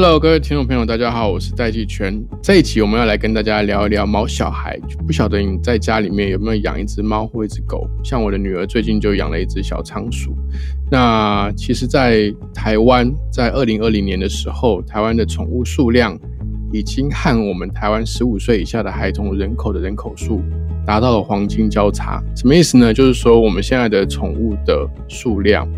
Hello，各位听众朋友，大家好，我是戴季全。这一期我们要来跟大家聊一聊猫小孩。不晓得你在家里面有没有养一只猫或一只狗？像我的女儿最近就养了一只小仓鼠。那其实，在台湾，在二零二零年的时候，台湾的宠物数量已经和我们台湾十五岁以下的孩童人口的人口数达到了黄金交叉。什么意思呢？就是说我们现在的宠物的数量。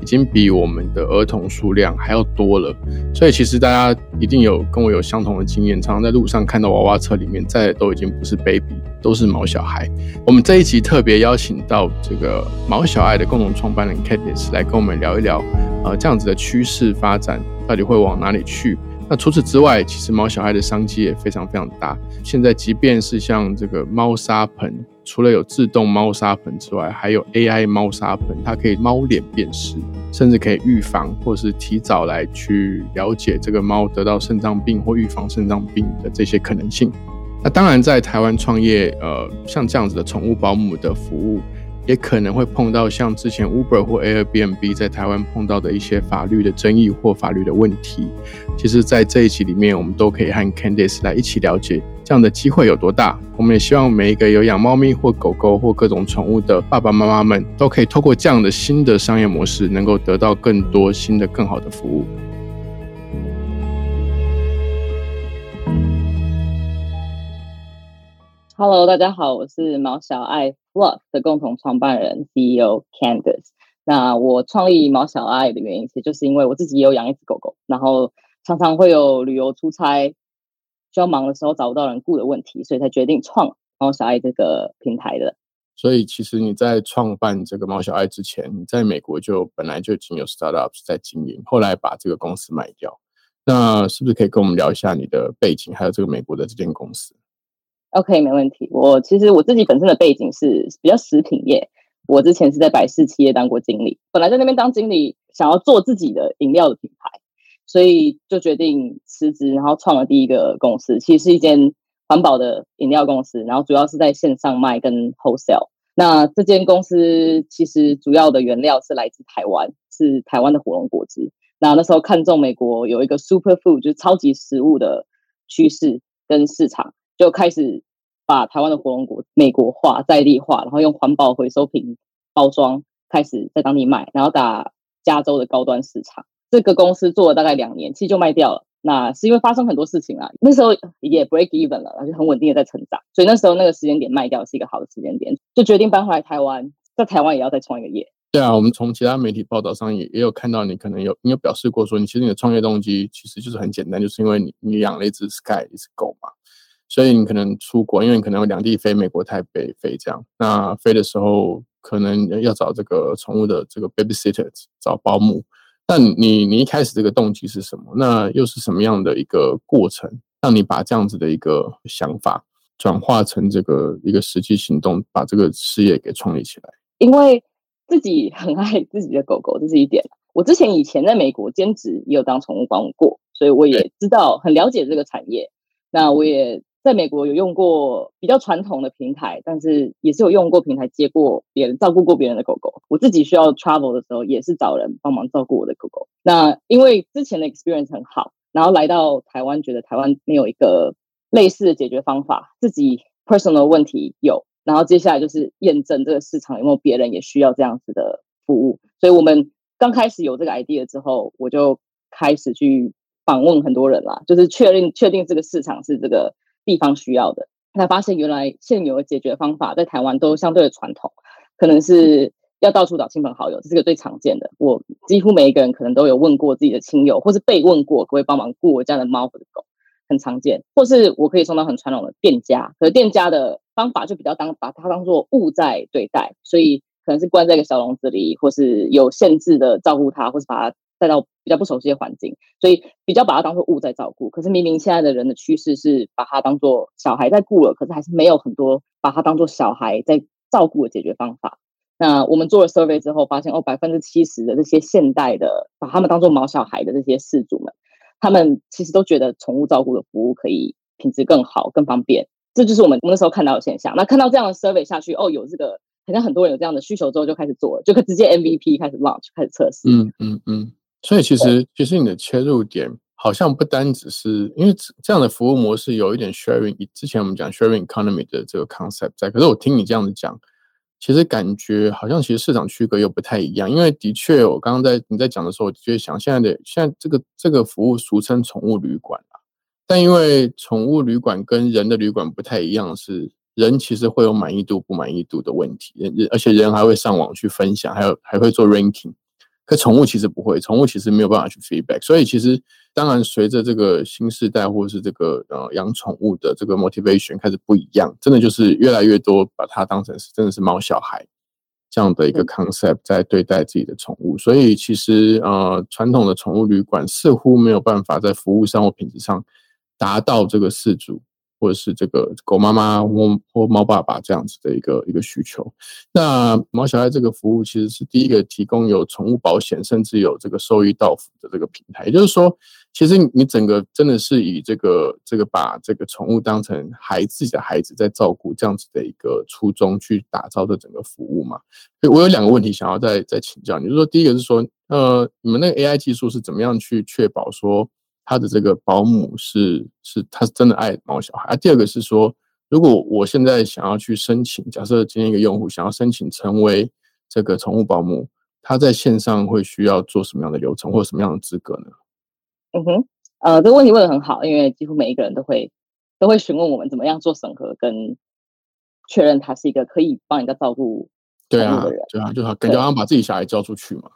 已经比我们的儿童数量还要多了，所以其实大家一定有跟我有相同的经验，常常在路上看到娃娃车里面，载的都已经不是 baby，都是毛小孩。我们这一集特别邀请到这个毛小爱的共同创办人 Katis 来跟我们聊一聊，呃，这样子的趋势发展到底会往哪里去？那除此之外，其实猫小孩的商机也非常非常大。现在即便是像这个猫砂盆，除了有自动猫砂盆之外，还有 AI 猫砂盆，它可以猫脸辨识，甚至可以预防或是提早来去了解这个猫得到肾脏病或预防肾脏病的这些可能性。那当然，在台湾创业，呃，像这样子的宠物保姆的服务。也可能会碰到像之前 Uber 或 Airbnb 在台湾碰到的一些法律的争议或法律的问题。其实，在这一集里面，我们都可以和 Candice 来一起了解这样的机会有多大。我们也希望每一个有养猫咪或狗狗或各种宠物的爸爸妈妈们，都可以透过这样的新的商业模式，能够得到更多新的、更好的服务。Hello，大家好，我是毛小爱的共同创办人 CEO Candice。那我创立毛小爱的原因，其实就是因为我自己也有养一只狗狗，然后常常会有旅游出差需要忙的时候找不到人雇的问题，所以才决定创毛小爱这个平台的。所以其实你在创办这个毛小爱之前，你在美国就本来就已经有 startups 在经营，后来把这个公司卖掉。那是不是可以跟我们聊一下你的背景，还有这个美国的这间公司？OK，没问题。我其实我自己本身的背景是比较食品业，我之前是在百事企业当过经理，本来在那边当经理，想要做自己的饮料的品牌，所以就决定辞职，然后创了第一个公司，其实是一间环保的饮料公司，然后主要是在线上卖跟 wholesale。那这间公司其实主要的原料是来自台湾，是台湾的火龙果汁。那那时候看中美国有一个 super food，就是超级食物的趋势跟市场。就开始把台湾的火龙果美国化、在地化，然后用环保回收瓶包装，开始在当地卖，然后打加州的高端市场。这个公司做了大概两年，其实就卖掉了。那是因为发生很多事情啊，那时候也 break even 了，而且很稳定的在成长，所以那时候那个时间点卖掉是一个好的时间点，就决定搬回来台湾，在台湾也要再创一个业。对啊，我们从其他媒体报道上也也有看到，你可能有你有表示过说，你其实你的创业动机其实就是很简单，就是因为你你养了一只 Sky 一只狗嘛。所以你可能出国，因为你可能有两地飞，美国、台北飞这样。那飞的时候可能要找这个宠物的这个 babysitter，找保姆。那你你一开始这个动机是什么？那又是什么样的一个过程，让你把这样子的一个想法转化成这个一个实际行动，把这个事业给创立起来？因为自己很爱自己的狗狗，这是一点。我之前以前在美国兼职也有当宠物保姆过，所以我也知道很了解这个产业。那我也。在美国有用过比较传统的平台，但是也是有用过平台接过别人照顾过别人的狗狗。我自己需要 travel 的时候，也是找人帮忙照顾我的狗狗。那因为之前的 experience 很好，然后来到台湾，觉得台湾没有一个类似的解决方法，自己 personal 问题有，然后接下来就是验证这个市场有没有别人也需要这样子的服务。所以我们刚开始有这个 idea 之后，我就开始去访问很多人啦，就是确认确定这个市场是这个。地方需要的，才发现原来现有的解决方法在台湾都相对的传统，可能是要到处找亲朋好友，这是个最常见的。我几乎每一个人可能都有问过自己的亲友，或是被问过可不可以帮忙雇我家的猫或者狗，很常见。或是我可以送到很传统的店家，可店家的方法就比较当把它当做物在对待，所以可能是关在一个小笼子里，或是有限制的照顾它，或是把它带到比较不熟悉的环境，所以比较把它当做物在照顾。可是明明现在的人的趋势是把它当做小孩在顾了，可是还是没有很多把它当做小孩在照顾的解决方法。那我们做了 survey 之后，发现哦，百分之七十的这些现代的把他们当做毛小孩的这些事主们，他们其实都觉得宠物照顾的服务可以品质更好、更方便。这就是我们那时候看到的现象。那看到这样的 survey 下去，哦，有这个。好像很多人有这样的需求之后就开始做，就可直接 MVP 开始 launch 开始测试。嗯嗯嗯。所以其实其实你的切入点好像不单只是因为这样的服务模式有一点 sharing，之前我们讲 sharing economy 的这个 concept 在，可是我听你这样子讲，其实感觉好像其实市场区隔又不太一样。因为的确，我刚刚在你在讲的时候，我就想现在的现在这个这个服务俗称宠物旅馆啊，但因为宠物旅馆跟人的旅馆不太一样是。人其实会有满意度不满意度的问题，人而且人还会上网去分享，还有还会做 ranking。可宠物其实不会，宠物其实没有办法去 feedback。所以其实当然随着这个新时代或者是这个呃养宠物的这个 motivation 开始不一样，真的就是越来越多把它当成是真的是猫小孩这样的一个 concept 在对待自己的宠物。所以其实呃传统的宠物旅馆似乎没有办法在服务上或品质上达到这个四主。或者是这个狗妈妈或或猫爸爸这样子的一个一个需求，那猫小爱这个服务其实是第一个提供有宠物保险，甚至有这个收益到付的这个平台。也就是说，其实你整个真的是以这个这个把这个宠物当成孩自己的孩子在照顾这样子的一个初衷去打造的整个服务嘛。所以我有两个问题想要再再请教你，就是说第一个是说，呃，你们那个 AI 技术是怎么样去确保说？他的这个保姆是是，他是真的爱猫小孩。啊，第二个是说，如果我现在想要去申请，假设今天一个用户想要申请成为这个宠物保姆，他在线上会需要做什么样的流程，或者什么样的资格呢？嗯哼，呃，这个问题问的很好，因为几乎每一个人都会都会询问我们怎么样做审核跟确认他是一个可以帮人家照顾对啊，对啊，就好，感觉好像把自己小孩交出去嘛。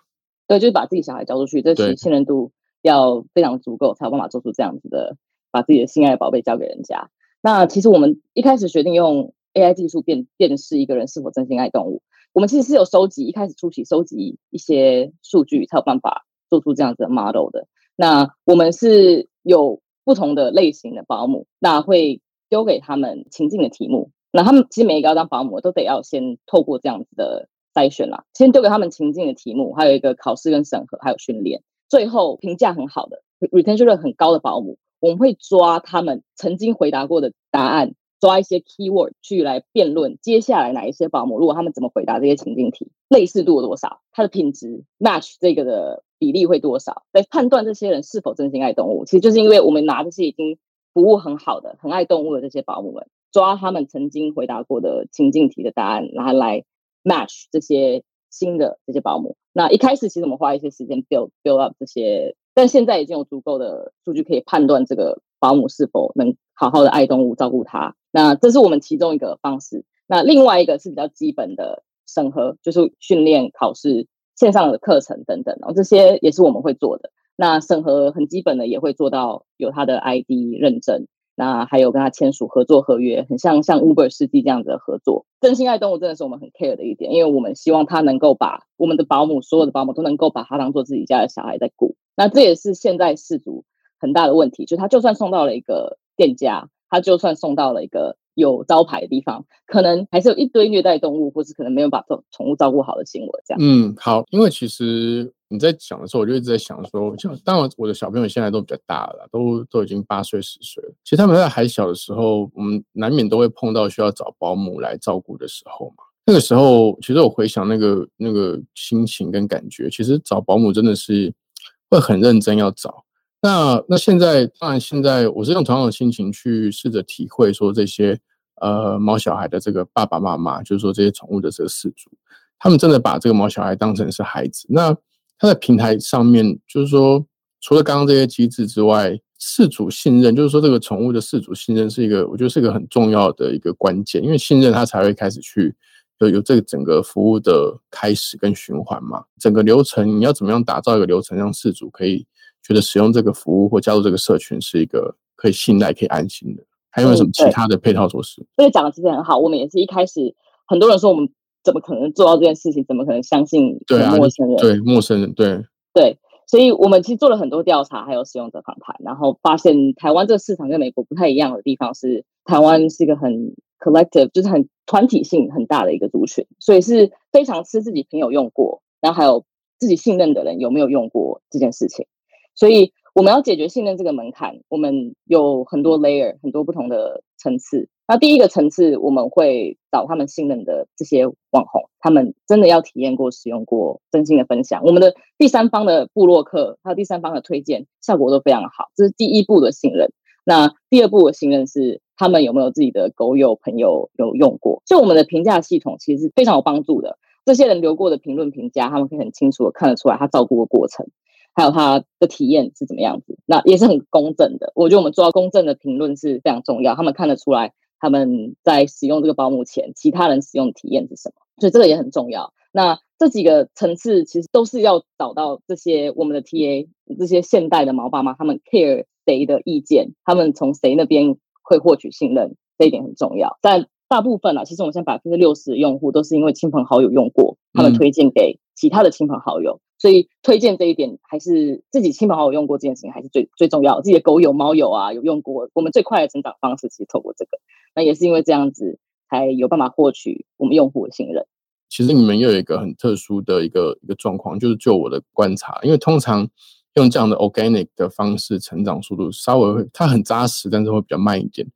对，就是把自己小孩交出去，这是信任度。要非常足够才有办法做出这样子的，把自己的心爱的宝贝交给人家。那其实我们一开始决定用 AI 技术辨辨识一个人是否真心爱动物，我们其实是有收集一开始初期收集一些数据才有办法做出这样子的 model 的。那我们是有不同的类型的保姆，那会丢给他们情境的题目。那他们其实每一个要当保姆都得要先透过这样子的筛选啦，先丢给他们情境的题目，还有一个考试跟审核，还有训练。最后评价很好的，retention 率很高的保姆，我们会抓他们曾经回答过的答案，抓一些 keyword 去来辩论接下来哪一些保姆，如果他们怎么回答这些情境题，类似度有多少，它的品质 match 这个的比例会多少，来判断这些人是否真心爱动物。其实就是因为我们拿这些已经服务很好的、很爱动物的这些保姆们，抓他们曾经回答过的情境题的答案，然后来 match 这些。新的这些保姆，那一开始其实我们花一些时间 build build up 这些，但现在已经有足够的数据可以判断这个保姆是否能好好的爱动物、照顾它。那这是我们其中一个方式。那另外一个是比较基本的审核，就是训练、考试、线上的课程等等，然后这些也是我们会做的。那审核很基本的，也会做到有他的 ID 认证。那还有跟他签署合作合约，很像像 Uber 司机这样子的合作。真心爱动物真的是我们很 care 的一点，因为我们希望他能够把我们的保姆，所有的保姆都能够把他当做自己家的小孩在顾。那这也是现在氏族很大的问题，就他就算送到了一个店家，他就算送到了一个有招牌的地方，可能还是有一堆虐待动物，或是可能没有把宠宠物照顾好的行为。这样，嗯，好，因为其实。你在讲的时候，我就一直在想说，像当然我的小朋友现在都比较大了，都都已经八岁十岁了。其实他们在还小的时候，我们难免都会碰到需要找保姆来照顾的时候嘛。那个时候，其实我回想那个那个心情跟感觉，其实找保姆真的是会很认真要找。那那现在，当然现在我是用同样的心情去试着体会说这些呃猫小孩的这个爸爸妈妈，就是说这些宠物的这个饲主，他们真的把这个猫小孩当成是孩子。那它在平台上面，就是说，除了刚刚这些机制之外，饲主信任，就是说，这个宠物的饲主信任是一个，我觉得是一个很重要的一个关键，因为信任它才会开始去有有这个整个服务的开始跟循环嘛。整个流程你要怎么样打造一个流程，让饲主可以觉得使用这个服务或加入这个社群是一个可以信赖、可以安心的？还有什么其他的配套措施？所以讲的其实很好，我们也是一开始很多人说我们。怎么可能做到这件事情？怎么可能相信陌生人？对陌生人，对对，所以我们其实做了很多调查，还有使用者访谈，然后发现台湾这个市场跟美国不太一样的地方是，台湾是一个很 collective，就是很团体性很大的一个族群，所以是非常吃自己朋友用过，然后还有自己信任的人有没有用过这件事情。所以我们要解决信任这个门槛，我们有很多 layer，很多不同的层次。那第一个层次，我们会找他们信任的这些网红，他们真的要体验过、使用过，真心的分享。我们的第三方的部落客，还有第三方的推荐，效果都非常好。这是第一步的信任。那第二步的信任是，他们有没有自己的狗友朋友有用过？就我们的评价系统其实是非常有帮助的。这些人留过的评论评价，他们可以很清楚的看得出来他照顾的过程，还有他的体验是怎么样子。那也是很公正的。我觉得我们做到公正的评论是非常重要，他们看得出来。他们在使用这个保姆前，其他人使用体验是什么？所以这个也很重要。那这几个层次其实都是要找到这些我们的 TA，这些现代的毛爸妈，他们 care 谁的意见，他们从谁那边会获取信任，这一点很重要。但大部分啊，其实我们现在百分之六十的用户都是因为亲朋好友用过，他们推荐给其他的亲朋好友。所以推荐这一点还是自己亲朋好友用过这件事情还是最最重要。自己的狗友猫友啊有用过，我们最快的成长方式其实透过这个。那也是因为这样子才有办法获取我们用户的信任。其实你们又有一个很特殊的一个一个状况，就是就我的观察，因为通常用这样的 organic 的方式成长速度稍微会它很扎实，但是会比较慢一点。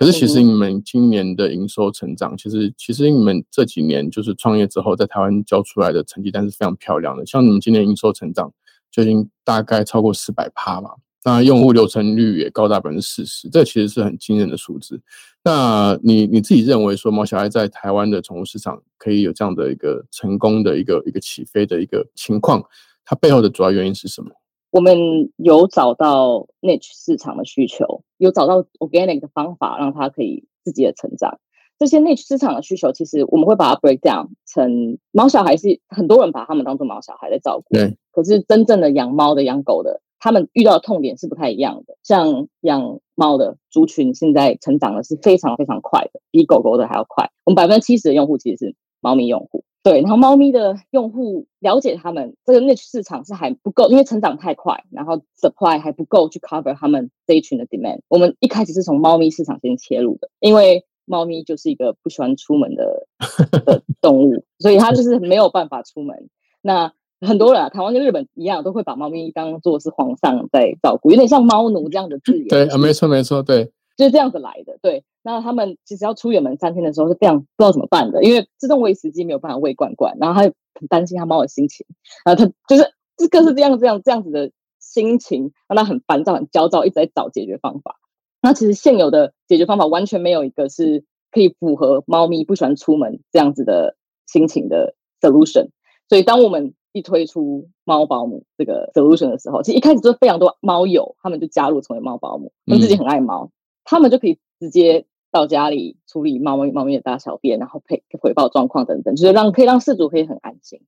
可是其实你们今年的营收成长，其实其实你们这几年就是创业之后在台湾交出来的成绩单是非常漂亮的。像你们今年营收成长就已经大概超过四百趴嘛，那用户留存率也高达百分之四十，这其实是很惊人的数字。那你你自己认为说毛小孩在台湾的宠物市场可以有这样的一个成功的一个一个起飞的一个情况，它背后的主要原因是什么？我们有找到 niche 市场的需求，有找到 organic 的方法，让它可以自己的成长。这些 niche 市场的需求，其实我们会把它 break down 成猫小孩是很多人把他们当做猫小孩在照顾，对。可是真正的养猫的、养狗的，他们遇到的痛点是不太一样的。像养猫的族群现在成长的是非常非常快的，比狗狗的还要快。我们百分之七十的用户其实是猫咪用户。对，然后猫咪的用户了解他们这个 niche 市场是还不够，因为成长太快，然后 supply 还不够去 cover 他们这一群的 demand。我们一开始是从猫咪市场先切入的，因为猫咪就是一个不喜欢出门的 的动物，所以它就是没有办法出门。那很多人啊，台湾跟日本一样，都会把猫咪当做是皇上在照顾，有点像猫奴这样的字眼。对啊，没错没错，对。就是这样子来的，对。那他们其实要出远门三天的时候是非常不知道怎么办的，因为自动喂食机没有办法喂罐罐，然后他很担心他猫的心情，然后他就是这个是这样这样这样子的心情，让他很烦躁、很焦躁，一直在找解决方法。那其实现有的解决方法完全没有一个是可以符合猫咪不喜欢出门这样子的心情的 solution。所以当我们一推出猫保姆这个 solution 的时候，其实一开始就非常多猫友他们就加入成为猫保姆，他们自己很爱猫。他们就可以直接到家里处理猫咪猫咪的大小便，然后配回报状况等等，就是让可以让事主可以很安心。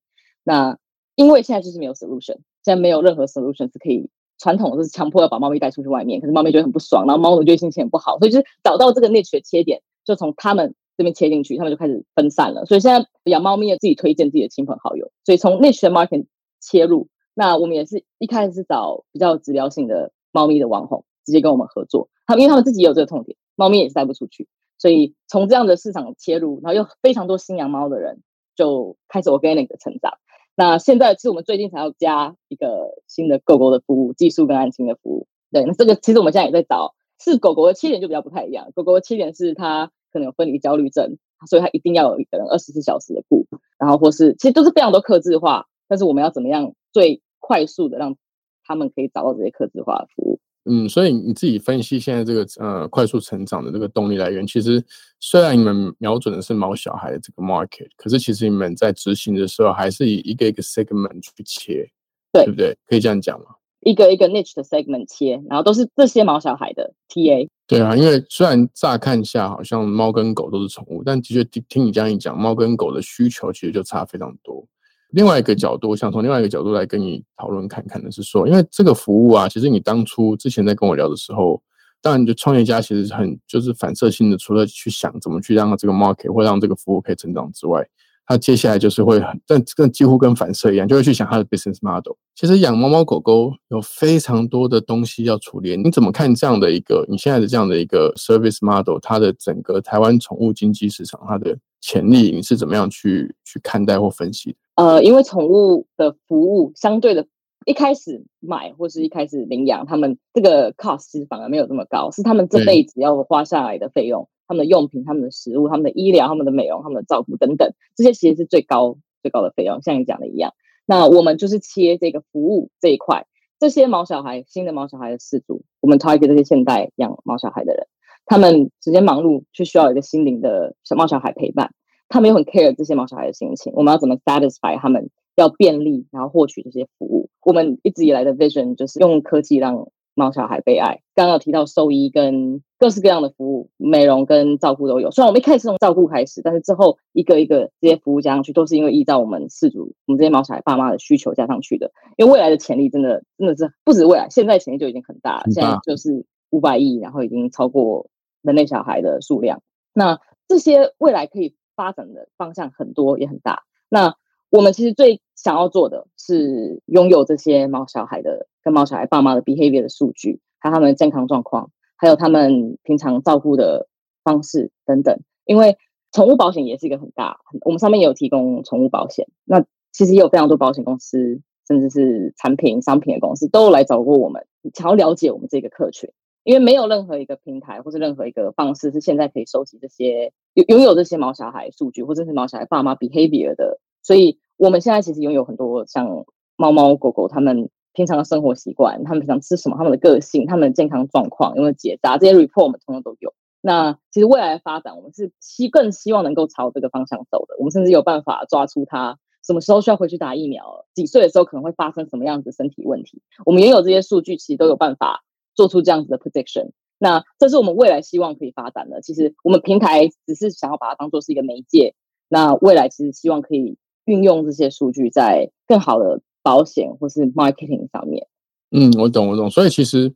那因为现在就是没有 solution，现在没有任何 solution 是可以传统就是强迫要把猫咪带出去外面，可是猫咪觉得很不爽，然后猫奴觉得心情很不好，所以就是找到这个 niche 的切点，就从他们这边切进去，他们就开始分散了。所以现在养猫咪的自己推荐自己的亲朋好友，所以从 niche 的 market 切入，那我们也是一开始是找比较治疗性的猫咪的网红，直接跟我们合作。因为他们自己也有这个痛点，猫咪也是带不出去，所以从这样的市场切入，然后又非常多新养猫的人就开始 organic 的成长。那现在其实我们最近才要加一个新的狗狗的服务，技术跟安心的服务。对，那这个其实我们现在也在找，是狗狗的缺点就比较不太一样。狗狗的缺点是它可能有分离焦虑症，所以它一定要有一个人二十四小时的顾，然后或是其实都是非常多克制化，但是我们要怎么样最快速的让他们可以找到这些克制化的服务？嗯，所以你自己分析现在这个呃快速成长的这个动力来源，其实虽然你们瞄准的是毛小孩的这个 market，可是其实你们在执行的时候还是以一个一个 segment 去切，对不对？可以这样讲吗？一个一个 niche 的 segment 切，然后都是这些毛小孩的 TA。对啊，因为虽然乍看下好像猫跟狗都是宠物，但的确听听你这样一讲，猫跟狗的需求其实就差非常多。另外一个角度，我想从另外一个角度来跟你讨论看看的是说，因为这个服务啊，其实你当初之前在跟我聊的时候，当然就创业家其实很就是反射性的，除了去想怎么去让这个 market 或让这个服务可以成长之外，它接下来就是会很，但这个几乎跟反射一样，就会去想它的 business model。其实养猫猫狗狗有非常多的东西要处理，你怎么看这样的一个你现在的这样的一个 service model？它的整个台湾宠物经济市场它的潜力，你是怎么样去去看待或分析？呃，因为宠物的服务相对的，一开始买或是一开始领养，他们这个 cost 其实反而没有这么高，是他们这辈子要花下来的费用。他们的用品、他们的食物、他们的医疗、他们的美容、他们的照顾等等，这些其实是最高最高的费用。像你讲的一样，那我们就是切这个服务这一块。这些毛小孩、新的毛小孩的饲主，我们 target 这些现代养毛小孩的人，他们时间忙碌，却需要一个心灵的小毛小孩陪伴。他们又很 care 这些毛小孩的心情，我们要怎么 satisfy 他们？要便利，然后获取这些服务。我们一直以来的 vision 就是用科技让。猫小孩被爱，刚刚有提到兽医跟各式各样的服务，美容跟照顾都有。虽然我们一开始从照顾开始，但是之后一个一个这些服务加上去，都是因为依照我们饲主、我们这些猫小孩爸妈的需求加上去的。因为未来的潜力真的真的是不止未来，现在潜力就已经很大了。现在就是五百亿，然后已经超过人类小孩的数量。那这些未来可以发展的方向很多也很大。那我们其实最想要做的是拥有这些猫小孩的跟猫小孩爸妈的 behavior 的数据，还有他们的健康状况，还有他们平常照顾的方式等等。因为宠物保险也是一个很大，我们上面也有提供宠物保险。那其实也有非常多保险公司，甚至是产品商品的公司都来找过我们，想要了解我们这个客群。因为没有任何一个平台或是任何一个方式是现在可以收集这些拥拥有这些毛小孩数据，或者是毛小孩爸妈 behavior 的，所以。我们现在其实拥有很多像猫猫狗狗，他们平常的生活习惯，他们平常吃什么，他们的个性，他们的健康状况，有没有结扎，这些 report 我们通通都有。那其实未来的发展，我们是希更希望能够朝这个方向走的。我们甚至有办法抓出他什么时候需要回去打疫苗，几岁的时候可能会发生什么样子身体问题。我们原有这些数据，其实都有办法做出这样子的 prediction。那这是我们未来希望可以发展的。其实我们平台只是想要把它当做是一个媒介。那未来其实希望可以。运用这些数据在更好的保险或是 marketing 上面。嗯，我懂，我懂。所以其实，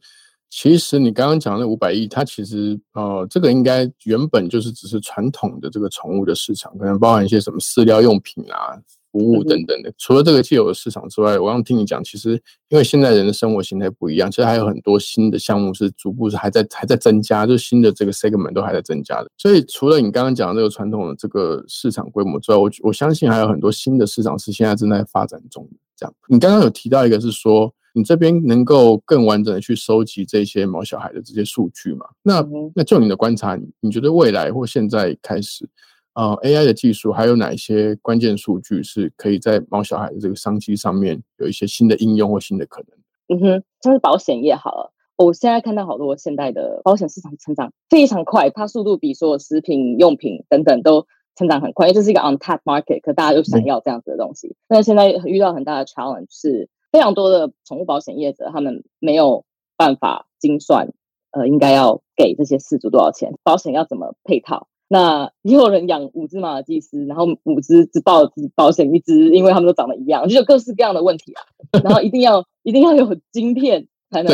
其实你刚刚讲的五百亿，它其实呃，这个应该原本就是只是传统的这个宠物的市场，可能包含一些什么饲料用品啊。服务等等的，除了这个既有的市场之外，我刚听你讲，其实因为现在人的生活形态不一样，其实还有很多新的项目是逐步是还在还在增加，就新的这个 segment 都还在增加的。所以除了你刚刚讲的这个传统的这个市场规模之外，我我相信还有很多新的市场是现在正在发展中的。这样，你刚刚有提到一个是说，你这边能够更完整的去收集这些毛小孩的这些数据嘛？那那就你的观察，你你觉得未来或现在开始？呃，AI 的技术还有哪一些关键数据是可以在毛小孩的这个商机上面有一些新的应用或新的可能？嗯哼，像是保险业好了，我现在看到好多现代的保险市场成长非常快，它速度比所有食品用品等等都成长很快，因为这是一个 on tap market，可大家都想要这样子的东西。但是现在遇到很大的 challenge 是，非常多的宠物保险业者他们没有办法精算，呃，应该要给这些饲主多少钱，保险要怎么配套。那也有人养五只马尔济斯，然后五只只报只保险一只，因为他们都长得一样，就有各式各样的问题啊。然后一定要一定要有晶片才能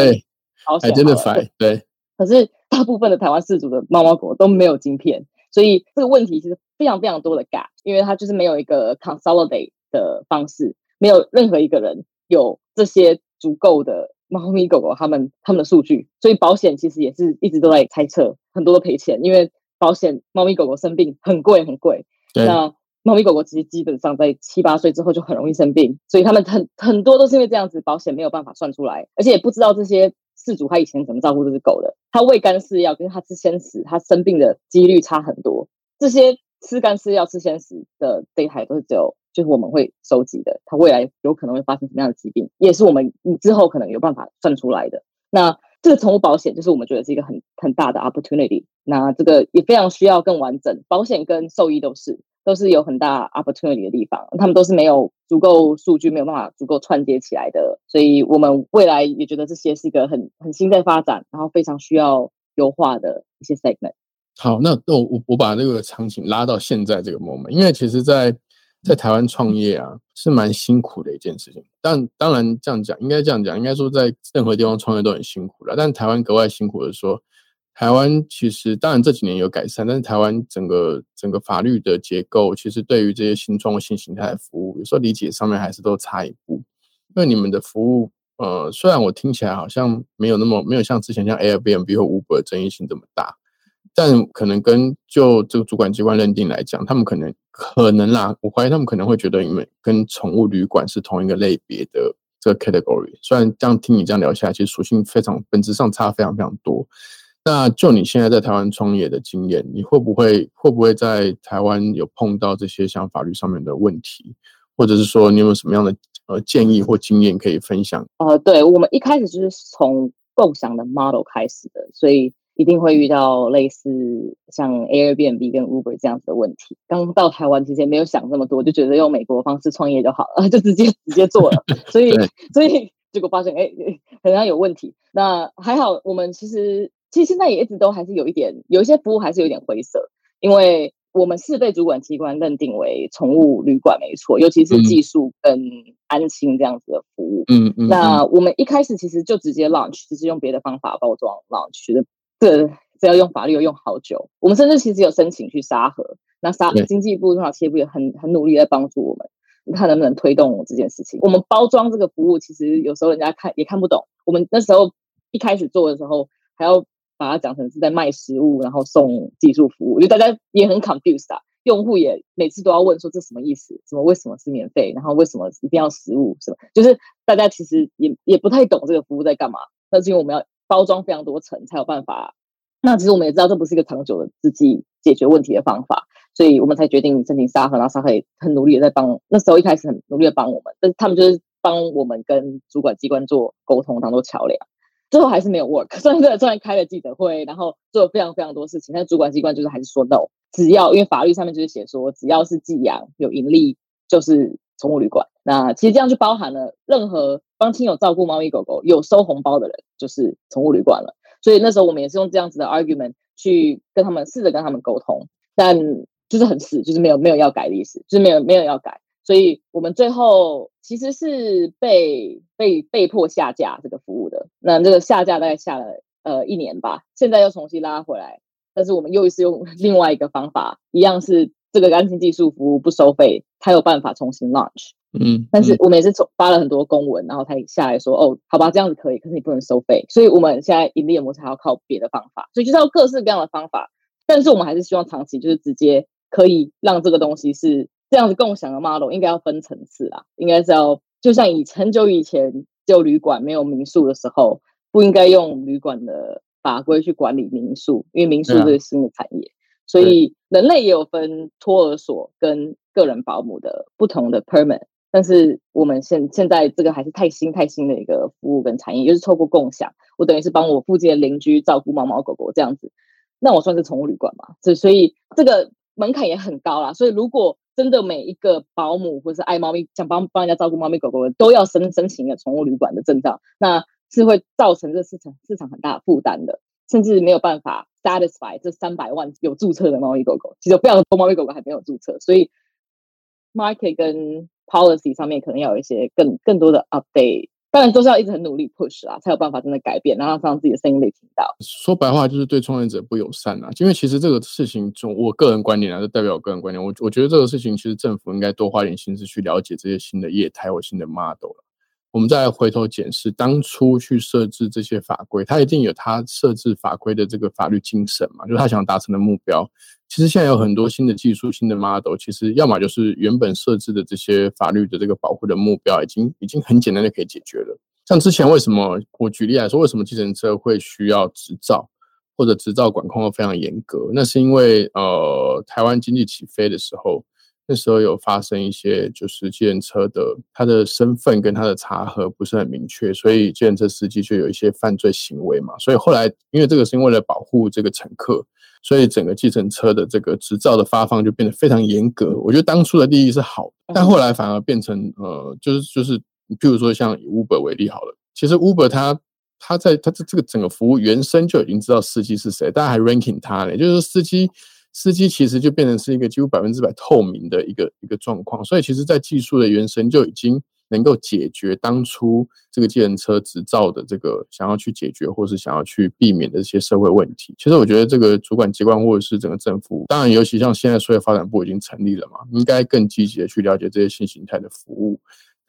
保险，真的烦。对，可是大部分的台湾饲主的猫猫狗都没有晶片，所以这个问题其实非常非常多的 gap，因为它就是没有一个 consolidate 的方式，没有任何一个人有这些足够的猫咪狗狗他们他们的数据，所以保险其实也是一直都在猜测，很多都赔钱，因为。保险猫咪狗狗生病很贵很贵，那猫咪狗狗其实基本上在七八岁之后就很容易生病，所以他们很很多都是因为这样子，保险没有办法算出来，而且也不知道这些事主他以前怎么照顾这只狗的，他喂干饲料跟他吃鲜食，他生病的几率差很多。这些吃干饲料吃鲜食的这一台都是只有就是我们会收集的，它未来有可能会发生什么样的疾病，也是我们之后可能有办法算出来的。那这个宠物保险就是我们觉得是一个很很大的 opportunity，那这个也非常需要更完整。保险跟兽医都是都是有很大 opportunity 的地方，他们都是没有足够数据，没有办法足够串接起来的。所以我们未来也觉得这些是一个很很新在发展，然后非常需要优化的一些 segment。好，那那我我我把这个场景拉到现在这个 moment，因为其实在在台湾创业啊，是蛮辛苦的一件事情。但当然这样讲，应该这样讲，应该说在任何地方创业都很辛苦了。但台湾格外辛苦的说，台湾其实当然这几年有改善，但是台湾整个整个法律的结构，其实对于这些新创新形态的服务，有时候理解上面还是都差一步。因为你们的服务，呃，虽然我听起来好像没有那么没有像之前像 Airbnb 或 Uber 争议性这么大，但可能跟就这个主管机关认定来讲，他们可能可能啦，我怀疑他们可能会觉得你们跟宠物旅馆是同一个类别的这个 category。虽然这样听你这样聊下来，其实属性非常本质上差非常非常多。那就你现在在台湾创业的经验，你会不会会不会在台湾有碰到这些像法律上面的问题，或者是说你有什么样的呃建议或经验可以分享？呃，对我们一开始就是从共享的 model 开始的，所以一定会遇到类似像 Airbnb 跟 Uber 这样子的问题。刚到台湾之前没有想那么多，就觉得用美国方式创业就好了，就直接直接做了。所以所以结果发现哎，可能有问题。那还好，我们其实。其实现在也一直都还是有一点，有一些服务还是有点灰色，因为我们是被主管机关认定为宠物旅馆，没错，尤其是技术跟安心这样子的服务。嗯嗯。那我们一开始其实就直接 launch，只是用别的方法包装 launch 的，这这要用法律要用好久。我们甚至其实有申请去沙河，那沙经济部、中小企业部也很很努力在帮助我们，你看能不能推动这件事情。我们包装这个服务，其实有时候人家看也看不懂。我们那时候一开始做的时候，还要。把它讲成是在卖食物，然后送技术服务，就大家也很 confused 啊。用户也每次都要问说这什么意思？什么为什么是免费？然后为什么一定要食物？什么就是大家其实也也不太懂这个服务在干嘛。那是因为我们要包装非常多层才有办法。那其实我们也知道这不是一个长久的自己解决问题的方法，所以我们才决定申请沙盒。然后沙盒也很努力的在帮。那时候一开始很努力的帮我们，但是他们就是帮我们跟主管机关做沟通，当做桥梁。最后还是没有 work，虽然虽然开了记者会，然后做了非常非常多事情，但主管机关就是还是说 no，只要因为法律上面就是写说，只要是寄养有盈利就是宠物旅馆。那其实这样就包含了任何帮亲友照顾猫咪狗狗有收红包的人就是宠物旅馆了。所以那时候我们也是用这样子的 argument 去跟他们试着跟他们沟通，但就是很死，就是没有没有要改的意思，就是没有没有要改。所以我们最后其实是被被被迫下架这个服务。那这个下架大概下了呃一年吧，现在又重新拉回来。但是我们又一次用 另外一个方法，一样是这个安心技术服务不收费，它有办法重新 launch。嗯，但是我们也是发了很多公文，然后才下来说哦，好吧，这样子可以，可是你不能收费。所以我们现在盈利的模式还要靠别的方法，所以就是要各式各样的方法。但是我们还是希望长期就是直接可以让这个东西是。这样子共享的 model 应该要分层次啦，应该是要就像以很久以前就旅馆没有民宿的时候，不应该用旅馆的法规去管理民宿，因为民宿是新的产业，所以人类也有分托儿所跟个人保姆的不同的 permit，但是我们现现在这个还是太新太新的一个服务跟产业，就是透过共享，我等于是帮我附近的邻居照顾猫猫狗狗这样子，那我算是宠物旅馆嘛？所所以这个门槛也很高啦，所以如果真的每一个保姆或是爱猫咪想帮帮人家照顾猫咪狗狗的，都要申申请一个宠物旅馆的证照，那是会造成这市场市场很大负担的，甚至没有办法 satisfy 这三百万有注册的猫咪狗狗。其实非常多猫咪狗狗还没有注册，所以 market 跟 policy 上面可能要有一些更更多的 update。当然都是要一直很努力 push 啊，才有办法真的改变，然后让自己的声音被听到。说白话就是对创业者不友善啊，因为其实这个事情从我个人观点啊，就代表我个人观点。我我觉得这个事情其实政府应该多花点心思去了解这些新的业态或新的 model 了。我们再回头检视当初去设置这些法规，它一定有它设置法规的这个法律精神嘛，就是他想达成的目标。其实现在有很多新的技术、新的 model，其实要么就是原本设置的这些法律的这个保护的目标，已经已经很简单的可以解决了。像之前为什么我举例来说，为什么计程车会需要执照，或者执照管控都非常严格？那是因为呃，台湾经济起飞的时候。那时候有发生一些，就是计程车的他的身份跟他的查核不是很明确，所以计程车司机就有一些犯罪行为嘛。所以后来，因为这个是因为了保护这个乘客，所以整个计程车的这个执照的发放就变得非常严格。我觉得当初的利益是好的，但后来反而变成呃，就是就是，譬如说像以 Uber 为例好了，其实 Uber 它它在它这这个整个服务原生就已经知道司机是谁，大家还 ranking 他呢，就是司机。司机其实就变成是一个几乎百分之百透明的一个一个状况，所以其实，在技术的原生就已经能够解决当初这个计程车执照的这个想要去解决，或是想要去避免的一些社会问题。其实我觉得这个主管机关或者是整个政府，当然尤其像现在数位发展部已经成立了嘛，应该更积极的去了解这些新形态的服务。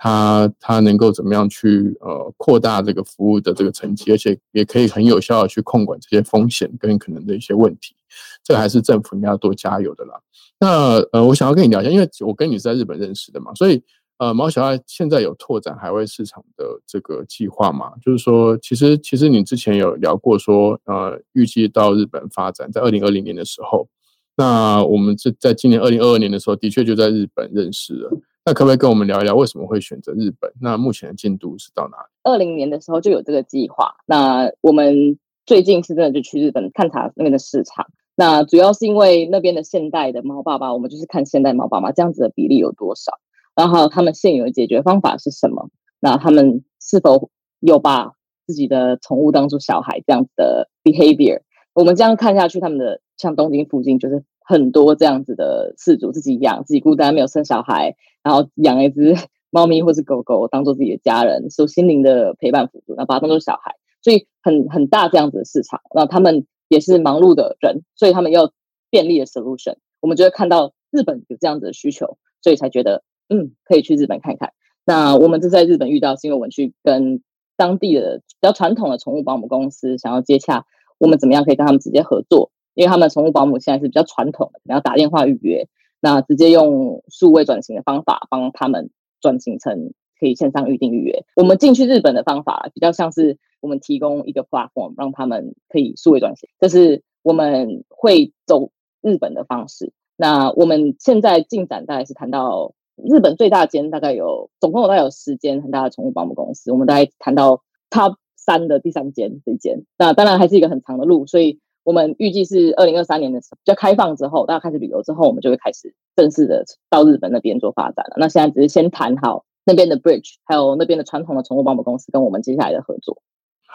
它它能够怎么样去呃扩大这个服务的这个层级，而且也可以很有效的去控管这些风险跟可能的一些问题，这还是政府应该要多加油的啦。那呃，我想要跟你聊一下，因为我跟你是在日本认识的嘛，所以呃，毛小爱现在有拓展海外市场的这个计划嘛？就是说，其实其实你之前有聊过说，呃，预计到日本发展，在二零二零年的时候，那我们是在今年二零二二年的时候，的确就在日本认识了。那可不可以跟我们聊一聊为什么会选择日本？那目前的进度是到哪里？二零年的时候就有这个计划。那我们最近是真的就去日本探查那边的市场。那主要是因为那边的现代的猫爸爸，我们就是看现代猫爸爸这样子的比例有多少，然后他们现有的解决方法是什么？那他们是否有把自己的宠物当做小孩这样子的 behavior？我们这样看下去，他们的像东京附近就是。很多这样子的饲主自己养，自己孤单没有生小孩，然后养一只 猫咪或是狗狗当做自己的家人，受心灵的陪伴辅助，那把它当做小孩，所以很很大这样子的市场。那他们也是忙碌的人，所以他们要便利的 solution。我们就会看到日本有这样子的需求，所以才觉得嗯可以去日本看看。那我们是在日本遇到，是因为我们去跟当地的比较传统的宠物保姆公司想要接洽，我们怎么样可以跟他们直接合作。因为他们宠物保姆现在是比较传统的，你要打电话预约，那直接用数位转型的方法帮他们转型成可以线上预定预约。我们进去日本的方法比较像是我们提供一个 platform 让他们可以数位转型，这是我们会走日本的方式。那我们现在进展大概是谈到日本最大间大概有总共有大概有十间很大的宠物保姆公司，我们大概谈到 top 三的第三间这间。那当然还是一个很长的路，所以。我们预计是二零二三年的时候，就开放之后，大家开始旅游之后，我们就会开始正式的到日本那边做发展了。那现在只是先谈好那边的 bridge，还有那边的传统的宠物保姆公司跟我们接下来的合作。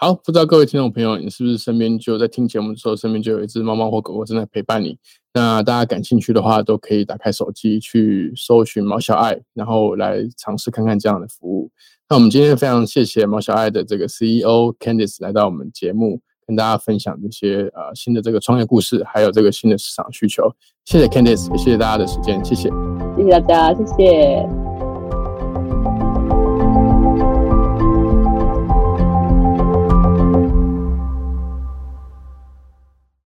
好，不知道各位听众朋友，你是不是身边就在听节目的时候，身边就有一只猫猫或狗狗正在陪伴你？那大家感兴趣的话，都可以打开手机去搜寻毛小爱，然后来尝试看看这样的服务。那我们今天非常谢谢毛小爱的这个 CEO Candice 来到我们节目。跟大家分享这些呃新的这个创业故事，还有这个新的市场需求。谢谢 Candice，谢谢大家的时间，谢谢，谢谢大家，谢谢。